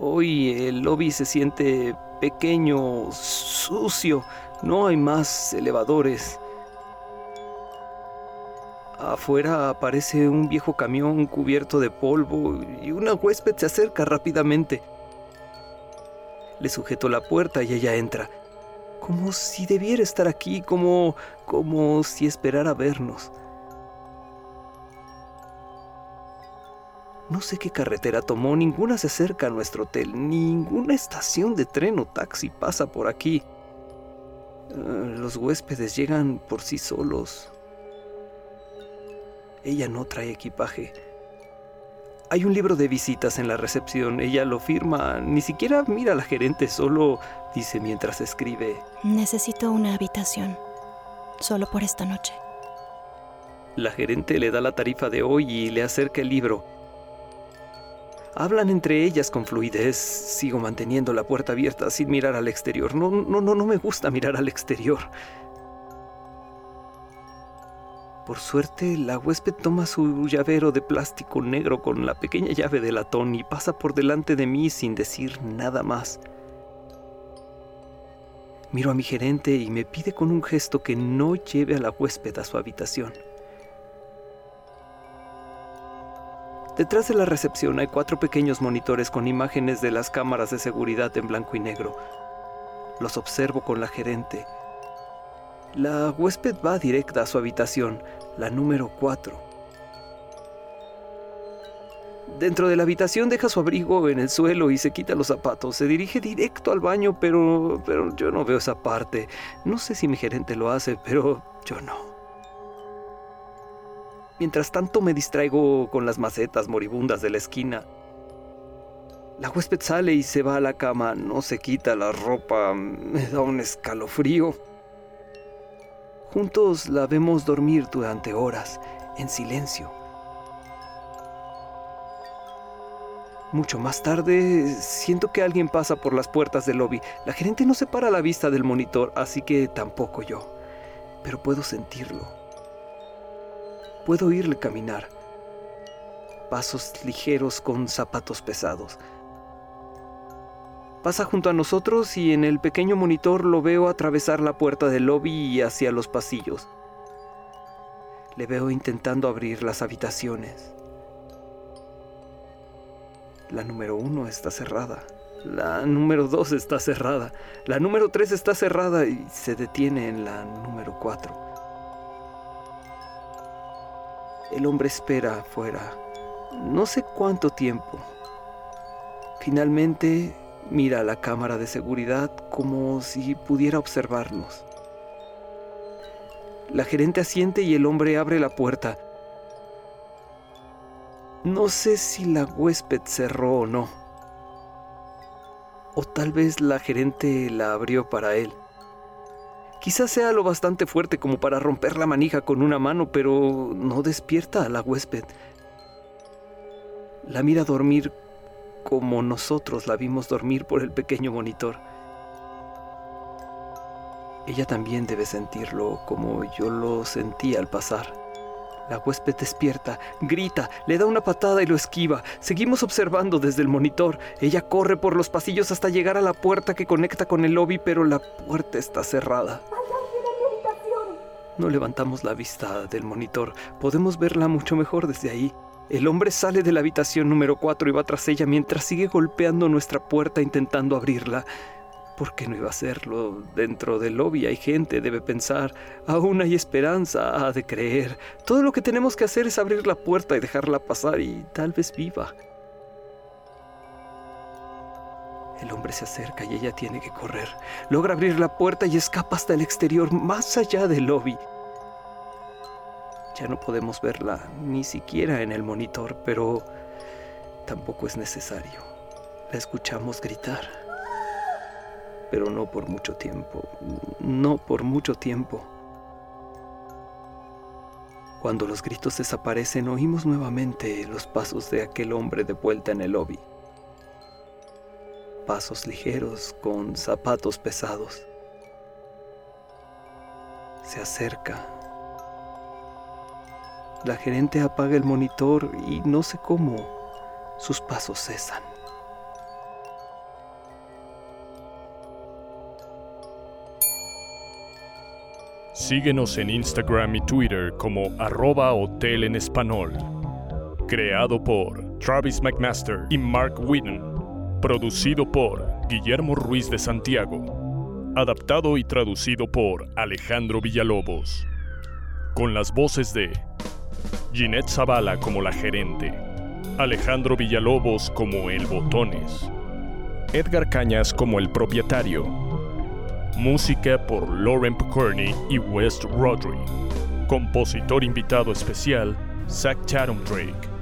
Hoy el lobby se siente pequeño, sucio, no hay más elevadores. Afuera aparece un viejo camión cubierto de polvo y una huésped se acerca rápidamente. Le sujeto la puerta y ella entra, como si debiera estar aquí, como como si esperara vernos. No sé qué carretera tomó, ninguna se acerca a nuestro hotel, ninguna estación de tren o taxi pasa por aquí. Eh, los huéspedes llegan por sí solos. Ella no trae equipaje. Hay un libro de visitas en la recepción. Ella lo firma. Ni siquiera mira a la gerente, solo dice mientras escribe. Necesito una habitación. Solo por esta noche. La gerente le da la tarifa de hoy y le acerca el libro. Hablan entre ellas con fluidez. Sigo manteniendo la puerta abierta sin mirar al exterior. No, no, no, no me gusta mirar al exterior. Por suerte, la huésped toma su llavero de plástico negro con la pequeña llave de latón y pasa por delante de mí sin decir nada más. Miro a mi gerente y me pide con un gesto que no lleve a la huésped a su habitación. Detrás de la recepción hay cuatro pequeños monitores con imágenes de las cámaras de seguridad en blanco y negro. Los observo con la gerente la huésped va directa a su habitación, la número 4. Dentro de la habitación deja su abrigo en el suelo y se quita los zapatos. Se dirige directo al baño, pero, pero yo no veo esa parte. No sé si mi gerente lo hace, pero yo no. Mientras tanto me distraigo con las macetas moribundas de la esquina. La huésped sale y se va a la cama, no se quita la ropa, me da un escalofrío. Juntos la vemos dormir durante horas, en silencio. Mucho más tarde, siento que alguien pasa por las puertas del lobby. La gerente no separa la vista del monitor, así que tampoco yo. Pero puedo sentirlo. Puedo oírle caminar. Pasos ligeros con zapatos pesados. Pasa junto a nosotros y en el pequeño monitor lo veo atravesar la puerta del lobby y hacia los pasillos. Le veo intentando abrir las habitaciones. La número uno está cerrada. La número dos está cerrada. La número tres está cerrada y se detiene en la número cuatro. El hombre espera afuera. No sé cuánto tiempo. Finalmente Mira la cámara de seguridad como si pudiera observarnos. La gerente asiente y el hombre abre la puerta. No sé si la huésped cerró o no. O tal vez la gerente la abrió para él. Quizás sea lo bastante fuerte como para romper la manija con una mano, pero no despierta a la huésped. La mira dormir como nosotros la vimos dormir por el pequeño monitor. Ella también debe sentirlo como yo lo sentí al pasar. La huésped despierta, grita, le da una patada y lo esquiva. Seguimos observando desde el monitor. Ella corre por los pasillos hasta llegar a la puerta que conecta con el lobby, pero la puerta está cerrada. No levantamos la vista del monitor. Podemos verla mucho mejor desde ahí. El hombre sale de la habitación número 4 y va tras ella mientras sigue golpeando nuestra puerta intentando abrirla. ¿Por qué no iba a hacerlo? Dentro del lobby hay gente, debe pensar. Aún hay esperanza, ha de creer. Todo lo que tenemos que hacer es abrir la puerta y dejarla pasar y tal vez viva. El hombre se acerca y ella tiene que correr. Logra abrir la puerta y escapa hasta el exterior, más allá del lobby. Ya no podemos verla ni siquiera en el monitor, pero tampoco es necesario. La escuchamos gritar. Pero no por mucho tiempo. No por mucho tiempo. Cuando los gritos desaparecen, oímos nuevamente los pasos de aquel hombre de vuelta en el lobby. Pasos ligeros con zapatos pesados. Se acerca la gerente apaga el monitor y no sé cómo, sus pasos cesan. Síguenos en Instagram y Twitter como arroba hotel en español. Creado por Travis McMaster y Mark Whitten. Producido por Guillermo Ruiz de Santiago. Adaptado y traducido por Alejandro Villalobos. Con las voces de Ginette Zavala como la gerente. Alejandro Villalobos como el Botones. Edgar Cañas como el propietario. Música por Lauren Picorni y West Rodri. Compositor invitado especial, Zach Chatham Drake.